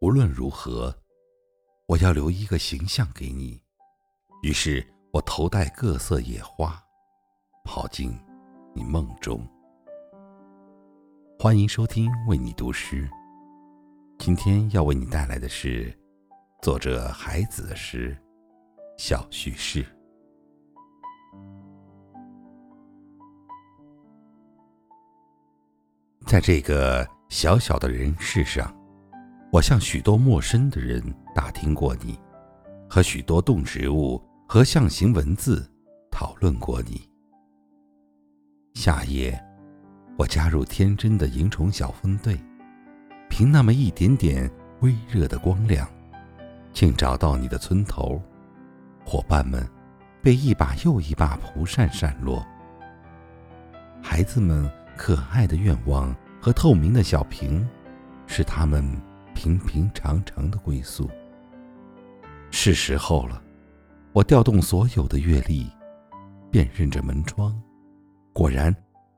无论如何，我要留一个形象给你。于是我头戴各色野花，跑进你梦中。欢迎收听为你读诗。今天要为你带来的是作者海子的诗《小叙事》。在这个小小的人世上，我向许多陌生的人打听过你，和许多动植物和象形文字讨论过你。夏夜，我加入天真的萤虫小分队，凭那么一点点微热的光亮，竟找到你的村头。伙伴们被一把又一把蒲扇扇落，孩子们。可爱的愿望和透明的小瓶，是他们平平常常的归宿。是时候了，我调动所有的阅历，辨认着门窗，果然，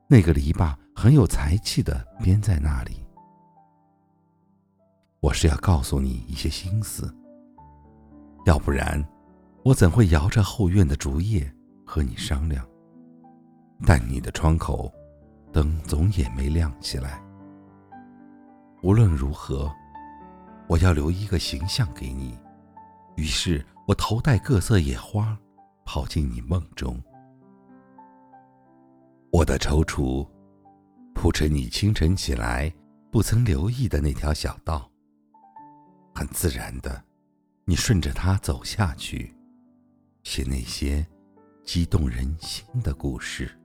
那个篱笆很有才气的编在那里。我是要告诉你一些心思，要不然，我怎会摇着后院的竹叶和你商量？但你的窗口。灯总也没亮起来。无论如何，我要留一个形象给你。于是我头戴各色野花，跑进你梦中。我的踌躇，铺成你清晨起来不曾留意的那条小道。很自然的，你顺着它走下去，写那些激动人心的故事。